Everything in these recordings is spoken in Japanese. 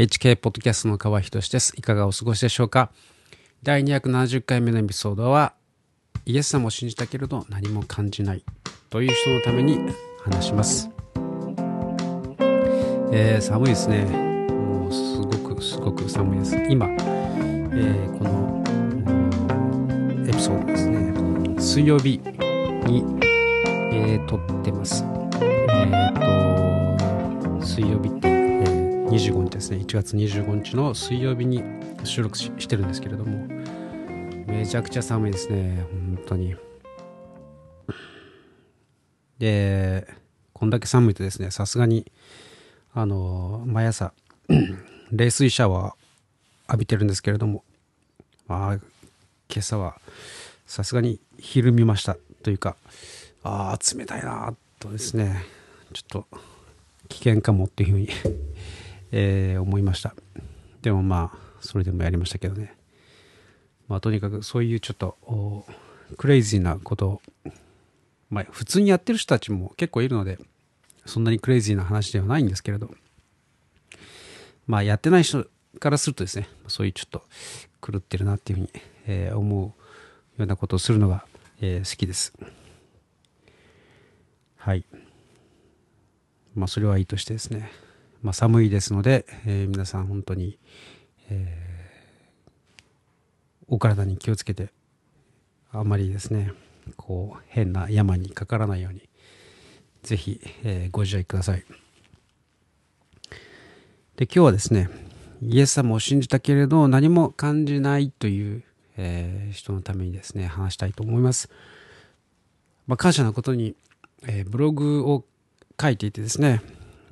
HK ポッドキャストの川仁です。いかがお過ごしでしょうか？第270回目のエピソードは、イエス様を信じたけれど何も感じないという人のために話します。えー、寒いですね。もうすごくすごく寒いです。今、えー、このエピソードですね、水曜日に、えー、撮ってます。えっ、と、水曜日って、25日ですね、1月25日の水曜日に収録してるんですけれども、めちゃくちゃ寒いですね、本当に。で、こんだけ寒いとですね、さすがに、あの、毎朝、冷水シャワー浴びてるんですけれども、まあ、今朝は、さすがに昼見ました。というか、ああ、冷たいなとですね、ちょっと危険かもっていうふうにえー、思いました。でもまあ、それでもやりましたけどね。まあ、とにかくそういうちょっとクレイジーなことを、まあ、普通にやってる人たちも結構いるので、そんなにクレイジーな話ではないんですけれど、まあ、やってない人からするとですね、そういうちょっと狂ってるなっていうふうに、えー、思うようなことをするのが、えー、好きです。はい。まあ、それはいいとしてですね、まあ、寒いですので、えー、皆さん本当に、えー、お体に気をつけて、あまりですね、こう、変な山にかからないように、ぜひ、えー、ご自愛ください。で、今日はですね、イエス様を信じたけれど何も感じないという、えー、人のためにですね、話したいと思います。まあ、感謝なことに、えー、ブログを書いていてですね、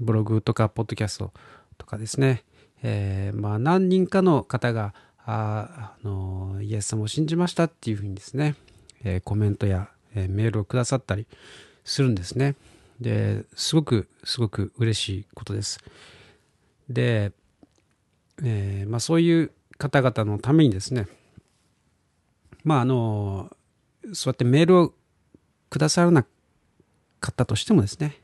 ブログとかポッドキャストとかですね、えー、まあ何人かの方がああのイエス様を信じましたっていうふうにですね、えー、コメントや、えー、メールをくださったりするんですね。で、すごくすごく嬉しいことです。で、え、まあそういう方々のためにですね、まああの、そうやってメールをくださらなかったとしてもですね、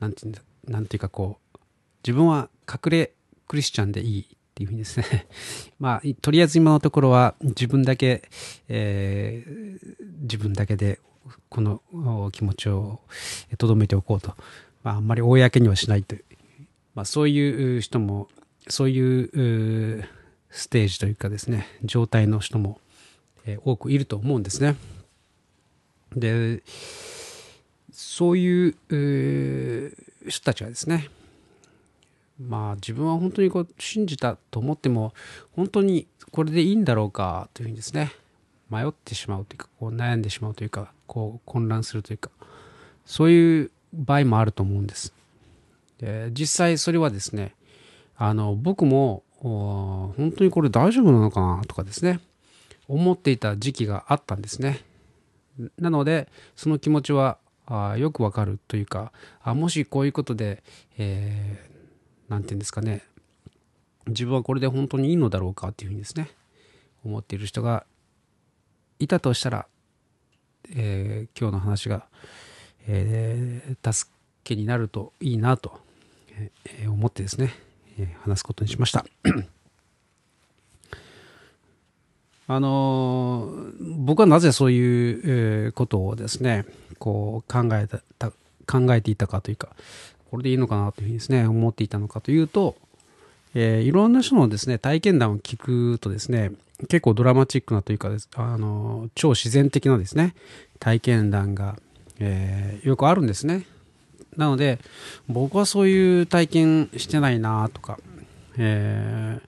なんていうんだ、なんていうかこう、自分は隠れクリスチャンでいいっていうふうにですね まあ、とりあえず今のところは自分だけ、えー、自分だけでこの気持ちを留めておこうと。まあ、あんまり公にはしないという。まあ、そういう人も、そういうステージというかですね、状態の人も、えー、多くいると思うんですね。で、そういう、人たちはですね、まあ自分は本当にこう信じたと思っても、本当にこれでいいんだろうかというふうにですね、迷ってしまうというか、こう悩んでしまうというか、こう混乱するというか、そういう場合もあると思うんです。で実際それはですね、あの僕も本当にこれ大丈夫なのかなとかですね、思っていた時期があったんですね。なので、その気持ちはあよくわかるというかあもしこういうことで、えー、て言うんですかね自分はこれで本当にいいのだろうかっていうふうにですね思っている人がいたとしたら、えー、今日の話が、えー、助けになるといいなと、え、思ってですね、話すことにしました。あの僕はなぜそういう、ことをですねこう考えた考えていたかというかこれでいいのかなというふうにですね思っていたのかというと、えー、いろんな人のですね体験談を聞くとですね結構ドラマチックなというかあの超自然的なですね体験談が、えー、よくあるんですね。なので僕はそういう体験してないなとか、え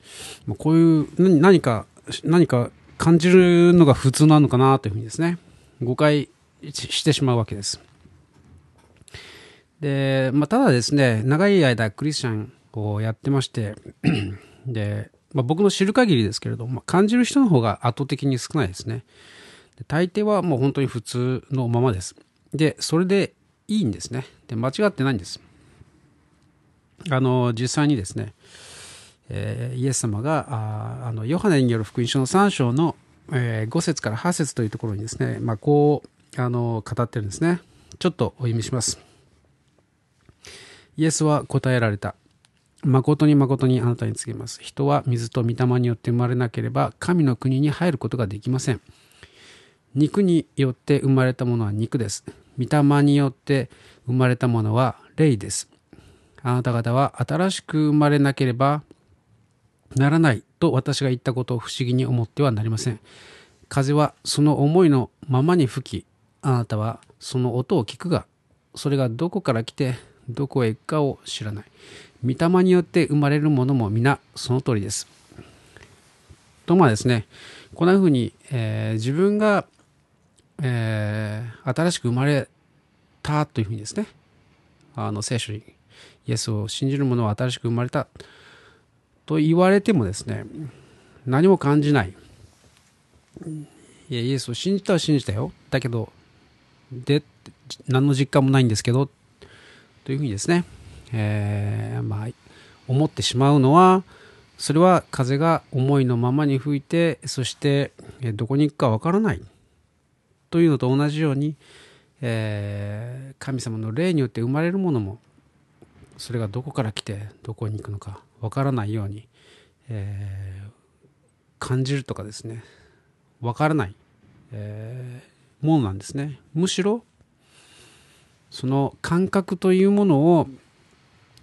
ー、こういう何か何か感じるのが普通なのかなというふうにですね、誤解してしまうわけです。で、まあ、ただですね、長い間クリスチャンをやってまして、で、まあ、僕の知る限りですけれども、感じる人の方が圧倒的に少ないですね。で大抵はもう本当に普通のままです。で、それでいいんですね。で、間違ってないんです。あの、実際にですね、えー、イエス様がああのヨハネによる福音書の3章の、えー、5節から8節というところにですね、まあ、こうあの語ってるんですねちょっとお読みしますイエスは答えられた誠に誠にあなたに告げます。人は水と御霊によって生まれなければ神の国に入ることができません。肉によって生まれたものは肉です。御霊によって生まれたものは霊です。あなた方は新しく生まれなければならないと私が言ったことを不思議に思ってはなりません。風はその思いのままに吹き、あなたはその音を聞くが、それがどこから来てどこへ行くかを知らない。御霊によって生まれるものも皆その通りです。とまあですね、こんな風に、えー、自分が、えー、新しく生まれたというふうにですね、あの聖書にイエスを信じる者は新しく生まれたと言われてもですね、何も感じない。いや、イエスを信じたは信じたよ。だけど、で、何の実感もないんですけど、というふうにですね、えー、まあ、思ってしまうのは、それは風が思いのままに吹いて、そしてどこに行くかわからないというのと同じように、えー、神様の霊によって生まれるものも、それがどこから来てどこに行くのかわからないように、えー、感じるとかですね、わからない、えー、ものなんですね。むしろ、その感覚というものを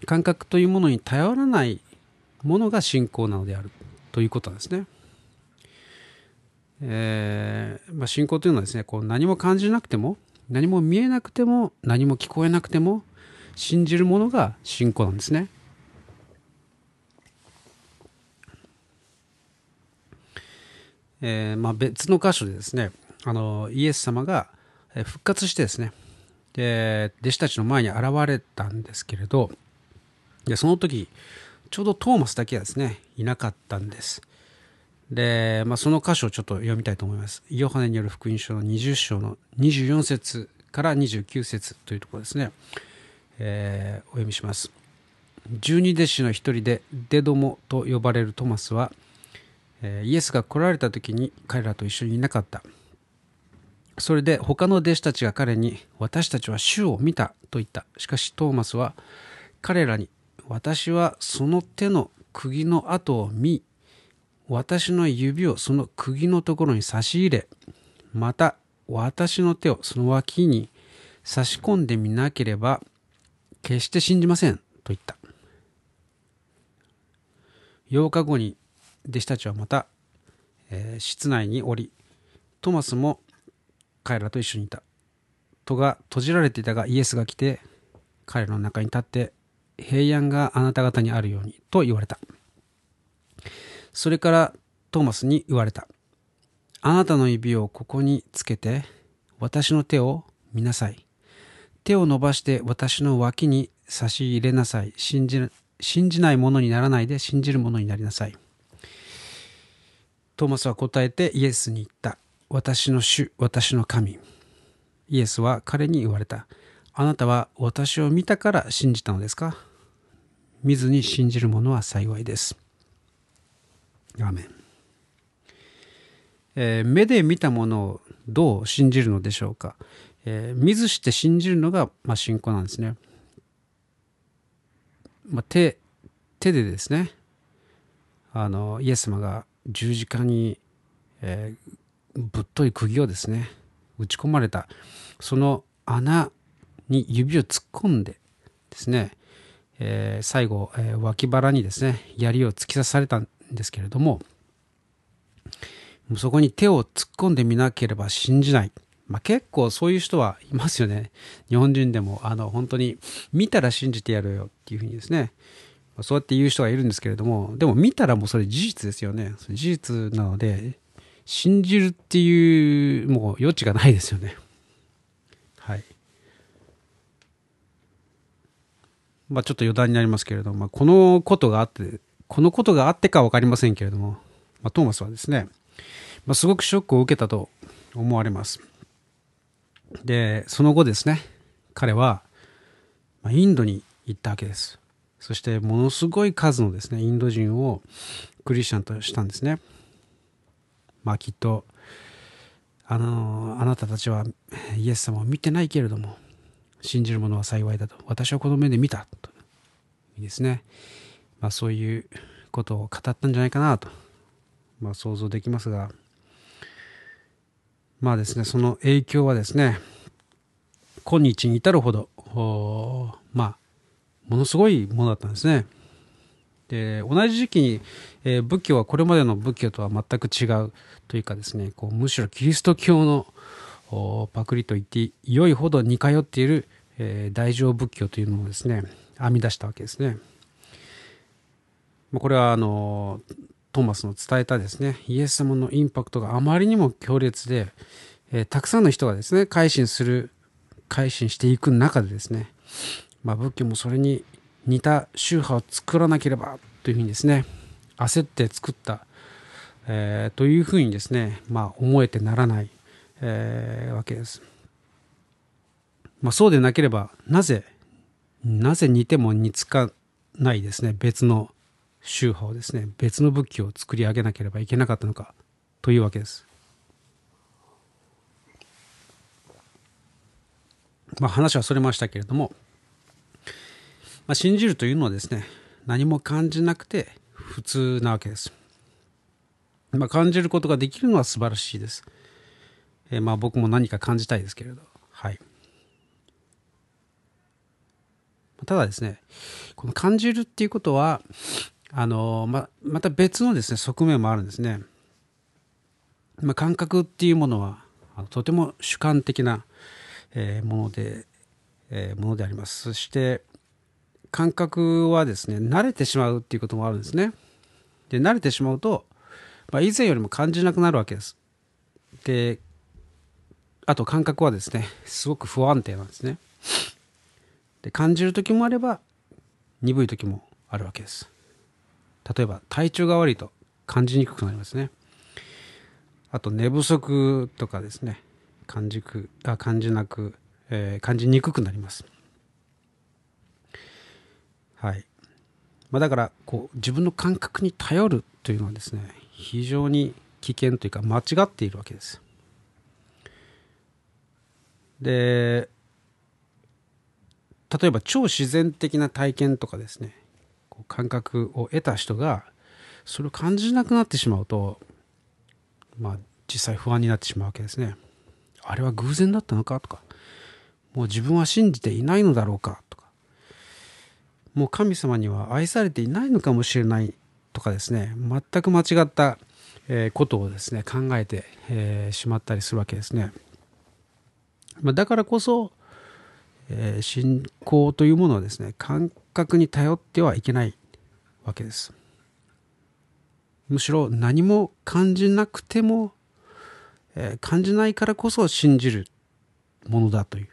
感覚というものに頼らないものが信仰なのであるということなんですね。えーまあ、信仰というのはですねこう何も感じなくても何も見えなくても何も聞こえなくても信じるものが信仰なんですね。えーまあ、別の箇所でですねあのイエス様が復活してですねで弟子たちの前に現れたんですけれどで、その時、ちょうどトーマスだけはですね、いなかったんです。で、まあ、その箇所をちょっと読みたいと思います。ヨハネによる福音書の20章の24節から29節というところですね。えー、お読みします。十二弟子の一人でデドモと呼ばれるトマスは、えー、イエスが来られた時に彼らと一緒にいなかった。それで他の弟子たちが彼に私たちは主を見たと言った。しかしトーマスは彼らに私はその手の釘の跡を見、私の指をその釘のところに差し入れ、また私の手をその脇に差し込んでみなければ、決して信じません、と言った。8日後に弟子たちはまた、えー、室内におり、トマスも彼らと一緒にいた。戸が閉じられていたがイエスが来て彼らの中に立って平安があなた方にあるようにと言われた。それからトーマスに言われた。あなたの指をここにつけて私の手を見なさい。手を伸ばして私の脇に差し入れなさい。信じ信じないものにならないで信じるものになりなさい。トーマスは答えてイエスに言った。私の主、私の神。イエスは彼に言われた。あなたは私を見たから信じたのですか？見ずに信じる者は幸いです。アメン、えー、目で見たものをどう信じるのでしょうか、えー、見ずして信じるのが、まあ、信仰なんですね。まあ、手手でですねあのイエス様が十字架に、えー、ぶっとい釘をですね打ち込まれたその穴に指を突っ込んでですねえー、最後、えー、脇腹にですね槍を突き刺されたんですけれどもそこに手を突っ込んでみなければ信じない、まあ、結構そういう人はいますよね。日本人でもあの本当に見たら信じてやるよっていうふうにですね。そうやって言う人がいるんですけれどもでも見たらもうそれ事実ですよね。事実なので信じるっていうもう余地がないですよね。はい。まあ、ちょっと余談になりますけれども、まあ、このことがあって、このことがあってか分かりませんけれども、まあ、トーマスはですね、まあ、すごくショックを受けたと思われます。で、その後ですね、彼は、ま、インドに行ったわけです。そしてものすごい数のですね、インド人をクリスチャンとしたんですね。まあきっと、あの、あなたたちはイエス様を見てないけれども、信じる者は幸いだと。私はこの目で見た。といいですね。まあ、そういうことを語ったんじゃないかなと、まあ、想像できますがまあですねその影響はですね今日に至るほどまあものすごいものだったんですね。で同じ時期に、えー、仏教はこれまでの仏教とは全く違うというかですねこうむしろキリスト教のパクリと言って良いほど似通っている、えー、大乗仏教というのをですね編み出したわけですね。これはあのトーマスの伝えたですねイエス様のインパクトがあまりにも強烈で、えー、たくさんの人がですね改心する改心していく中でですね、まあ、仏教もそれに似た宗派を作らなければというふうにですね焦って作った、えー、というふうにですね、まあ、思えてならない、えー、わけです。まあ、そうでなければなぜなぜ似ても似つかないですね別の宗派をですね別の仏教を作り上げなければいけなかったのかというわけです。まあ、話はそれましたけれどもまあ、信じるというのはですね何も感じなくて普通なわけです、まあ、感じることができるのは素晴らしいです、えー、まあ僕も何か感じたいですけれど。はい。ただですねこの感じるっていうことはあのままた別のですね側面もあるんですね、まあ、感覚っていうものはとても主観的な、えー、もので、えー、ものであります。そして感覚はですね慣れてしまうっていうこともあるんですね。で慣れてしまうと、まあ、以前よりも感じなくなるわけです。であと感覚はですねすごく不安定なんですね。で感じる時もあれば鈍い時もあるわけです。例えば体調が悪いと感じにくくなりますね。あと寝不足とかですね。感じくあ感じなく、えー、感じにくくなります。はい。まあ、だからこう自分の感覚に頼るというのはですね非常に危険というか間違っているわけです。で例えば超自然的な体験とかですね。感覚を得た人がそれを感じなくなってしまうとまあ実際不安になってしまうわけですね。あれは偶然だったのかとかもう自分は信じていないのだろうかとかもう神様には愛されていないのかもしれないとかですね全く間違ったことをですね考えてしまったりするわけですね。だからこそ信仰というものはですね感覚に頼ってはいけないわけです。むしろ何も感じなくても感じないからこそ信じるものだという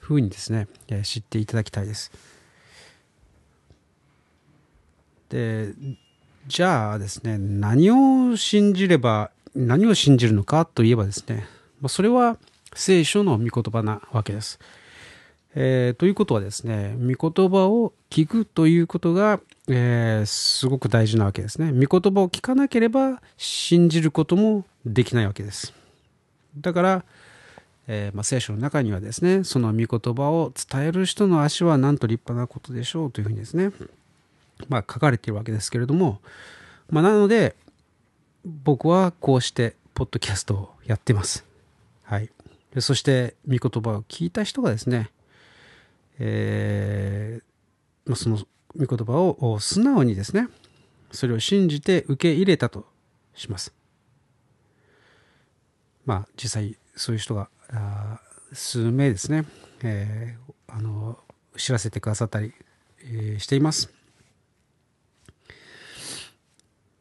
ふうにですね知っていただきたいです。でじゃあですね何を信じれば何を信じるのかといえばですねそれは聖書の御言葉なわけです。えー、ということはですね御言葉を聞くということが、えー、すごく大事なわけですね。御言葉を聞かなければ信じることもできないわけです。だから、えーまあ、聖書の中にはですねその御言葉を伝える人の足はなんと立派なことでしょうというふうにですねまあ、書かれているわけですけれども、まあ、なので僕はこうしてポッドキャストをやってます。はい、そして御言葉を聞いた人がですね、えー、その御言葉を素直にですねそれを信じて受け入れたとします。まあ実際そういう人が数名ですね、えー、あの知らせてくださったり、え、しています。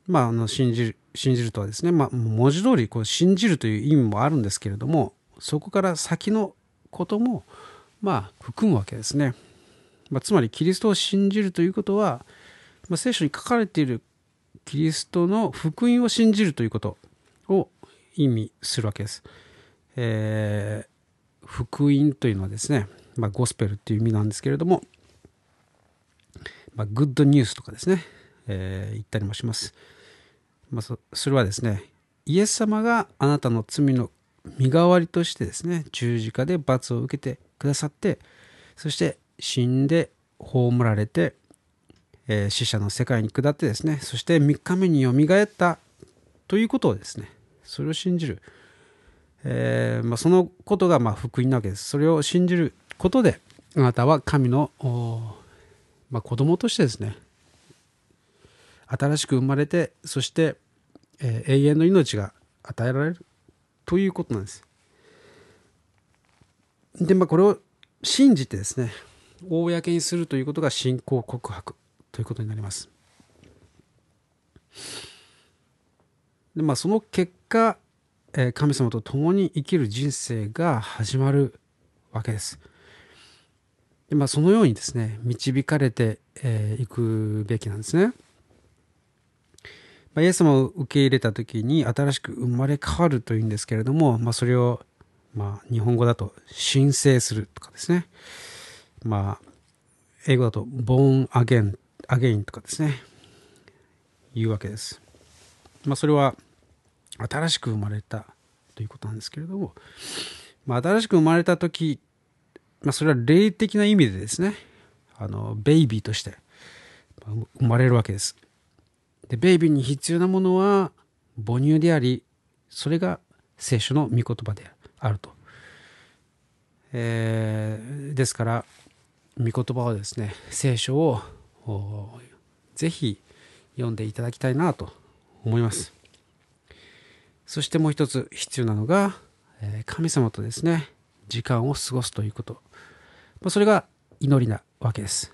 まあ、あの信じる信じるとはですね、まあ、文字通りこり信じるという意味もあるんですけれどもそこから先のこともまあ含むわけですね。まあ、つまりキリストを信じるということは、まあ、聖書に書かれているキリストの福音を信じるということを意味するわけです。えー、福音というのはですね、まあ、ゴスペルっていう意味なんですけれども、まあ、グッドニュースとかですね、えー、言ったりもします。まあ、それはですねイエス様があなたの罪の身代わりとしてですね十字架で罰を受けてくださってそして死んで葬られて、えー、死者の世界に下ってですねそして3日目によみがえったということをですねそれを信じる、えー、まあ、そのことがま福音なわけですそれを信じることであなたは神の、まあ、子供としてですね新しく生まれてそして、えー、永遠の命が与えられるということなんです。でまあこれを信じてですね公にするということが信仰告白ということになります。でまあその結果え神様と共に生きる人生が始まるわけです。でまあ、そのようにですね導かれてい、えー、くべきなんですね。まあ、イエス様を受け入れた時に新しく生まれ変わるというんですけれども、まあ、それを、まあ、日本語だと申請するとかですね、まあ、英語だとボーンアゲンアゲインとかですね。言うわけです。まあ、それは新しく生まれたということなんですけれども、まあ、新しく生まれた時まあ、それは霊的な意味でですね。あのベイビーとして生まれるわけです。でベイビーに必要なものは母乳でありそれが聖書の御言葉である。と、えー、ですから御言葉をですね聖書をぜひ読んでいただきたいなと思いますそしてもう一つ必要なのが神様とですね時間を過ごすということまあ、それが祈りなわけです。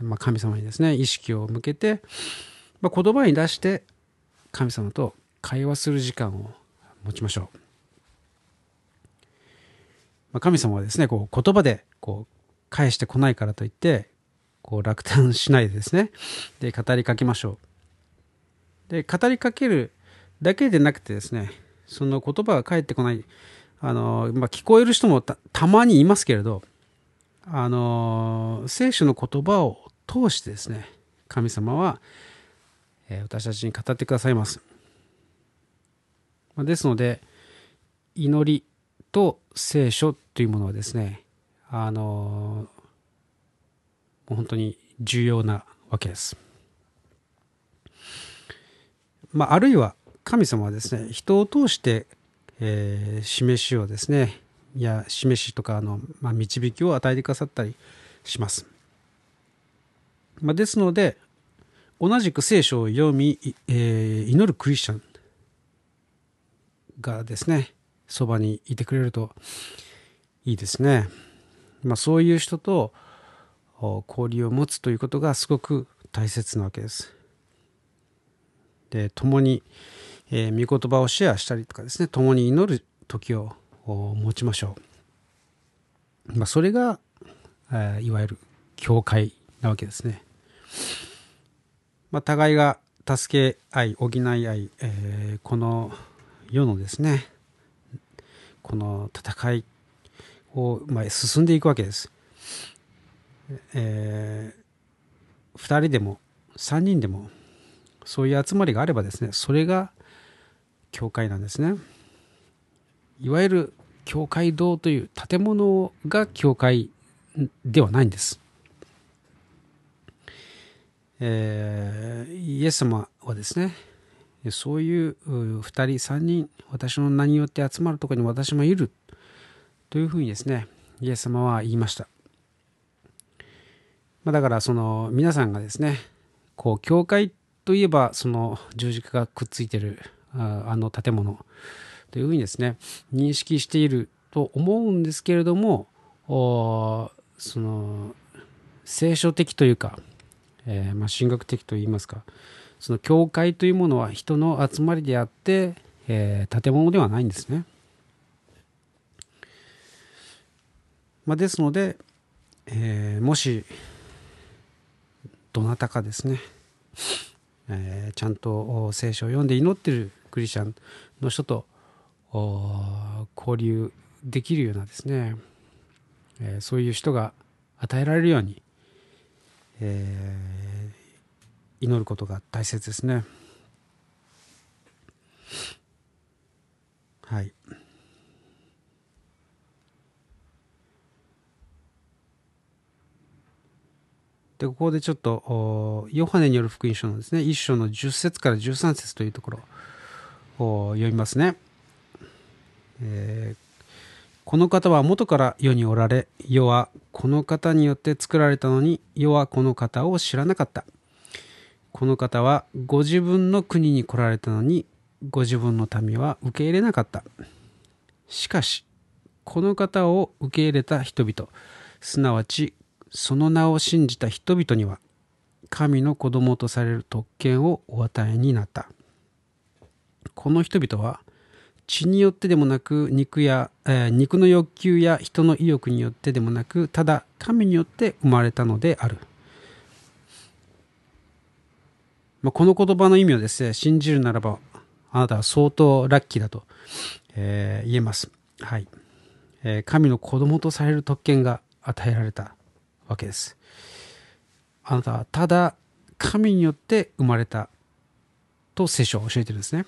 まあ、神様にですね意識を向けて、まあ、言葉に出して神様と会話する時間を持ちましょう。まあ、神様はですねこう言葉でこう返してこないからといってこう落胆しないでですねで語りかけましょう。で語りかけるだけでなくてですねその言葉が返ってこないあの、まあ、聞こえる人もたまにいますけれどあの聖書の言葉を通してですね神様は、えー、私たちに語ってくださいます。ですので祈りと聖書というものはですねあのもう本当に重要なわけです。まあ、あるいは神様はですね人を通して、えー、示しをですねいや示しとかの、まあ、導きを与えてくださったりします。まあ、ですので同じく聖書を読み、えー、祈るクリスチャンがですねそばにいてくれるといいですね。まあ、そういう人と交流を持つということがすごく大切なわけです。で共に、えー、御言葉をシェアしたりとかですね共に祈る時を持ちましょう。まあ、それが、えいわゆる教会なわけですね。まあ、互いが助け合い補い合い、えー、この世のですねこの戦いを、まあ、進んでいくわけです。えー、2人でも3人でもそういう集まりがあればですねそれが教会なんですね。いわゆる教会堂という建物が教会ではないんです。えー、イエス様はですねそういう2人3人私の名によって集まるところに私もいる。というふうにですねイエス様は言いました、まあ、だからその皆さんがですねこう教会といえばその十字架がくっついてるあの建物。というふうにですね認識していると思うんですけれどもその聖書的というか、えー、まあ、神学的といいますかその教会というものは人の集まりであって、えー、建物ではないんですね。まあ、ですので、えー、もしどなたかですね、えー、ちゃんと聖書を読んで祈ってるクリスチャンの人と交流できるようなですね、えー、そういう人が与えられるように、えー、祈ることが大切ですね。はい。でここでちょっとヨハネによる福音書のですね1章の10節から13節というところを読みますね、えー、この方は元から世におられ世はこの方によって作られたのに世はこの方を知らなかったこの方はご自分の国に来られたのにご自分の民は受け入れなかった。しかしこの方を受け入れた人々すなわちその名を信じた人々には神の子供とされる特権をお与えになった。この人々は血によってでもなく肉や、えー、肉の欲求や人の意欲によってでもなくただ神によって生まれたのである、まあ、この言葉の意味をですね信じるならばあなたは相当ラッキーだと、えー、言えますはい、えー、神の子供とされる特権が与えられたわけです。あなたはただ神によって生まれたと聖書は教えてるんですね。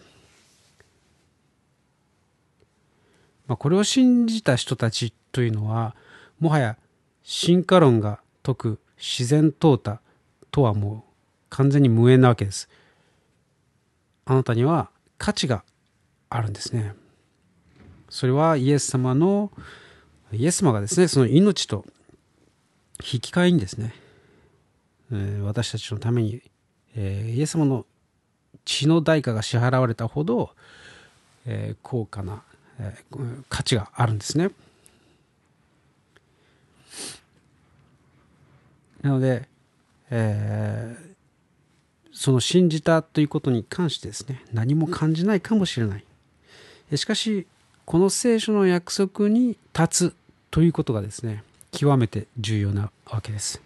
まあ、これを信じた人たちというのはもはや進化論が説く自然淘汰とはもう完全に無縁なわけです。あなたには価値があるんですね。それはイエス様のイエス様がですねその命と引き換えにですね、えー、私たちのために、えー、イエス様の血の代価が支払われたほど、えー、高価な、えー、価値があるんですね。なので、えー、その信じたということに関してですね何も感じないかもしれない。しかしこの聖書の約束に立つということがですね極めて重要なわけです。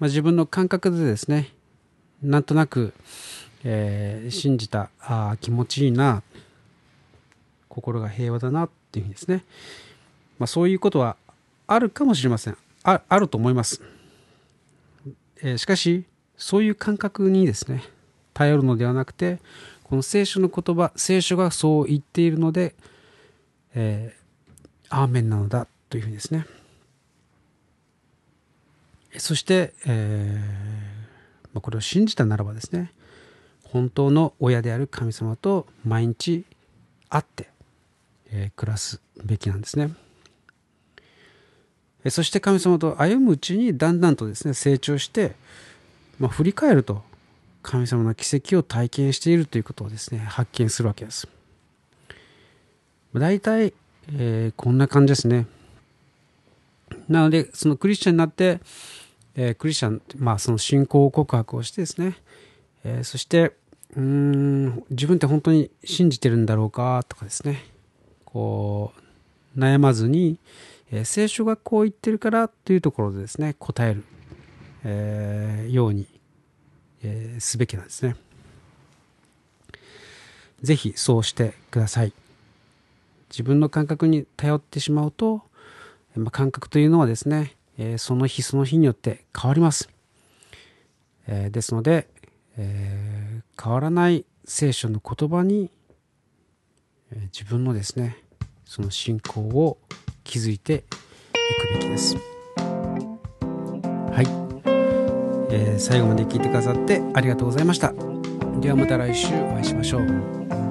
まあ、自分の感覚でですねなんとなく、えー、信じたあ気持ちいいな心が平和だなっていうふうにですね、まあ、そういうことはあるかもしれませんああると思います、えー、しかしそういう感覚にですね頼るのではなくてこの聖書の言葉聖書がそう言っているので、えー、アーメンなのだというふうにですね。そして、えー、これを信じたならばですね本当の親である神様と毎日会って、え、暮らすべきなんですね。そして神様と歩むうちにだんだんとですね成長して、まあ、振り返ると神様の奇跡を体験しているということをですね発見するわけです。大体、えー、こんな感じですね。なので、そのクリスチャンになって、えー、クリスチャン、まあその信仰告白をしてですね、えー、そして、うん、自分って本当に信じてるんだろうかとかですね、こう、悩まずに、え、聖書がこう言ってるからというところでですね、答える、えー、ように、えー、すべきなんですね。ぜひそうしてください。自分の感覚に頼ってしまうと、まあ、感覚というのはですね、え、その日その日によって変わります。え、ですので、え、変わらない聖書の言葉に、え自分のですねその信仰を築いていくべきです。はい、えー、最後まで聞いてくださってありがとうございました。ではまた来週お会いしましょう。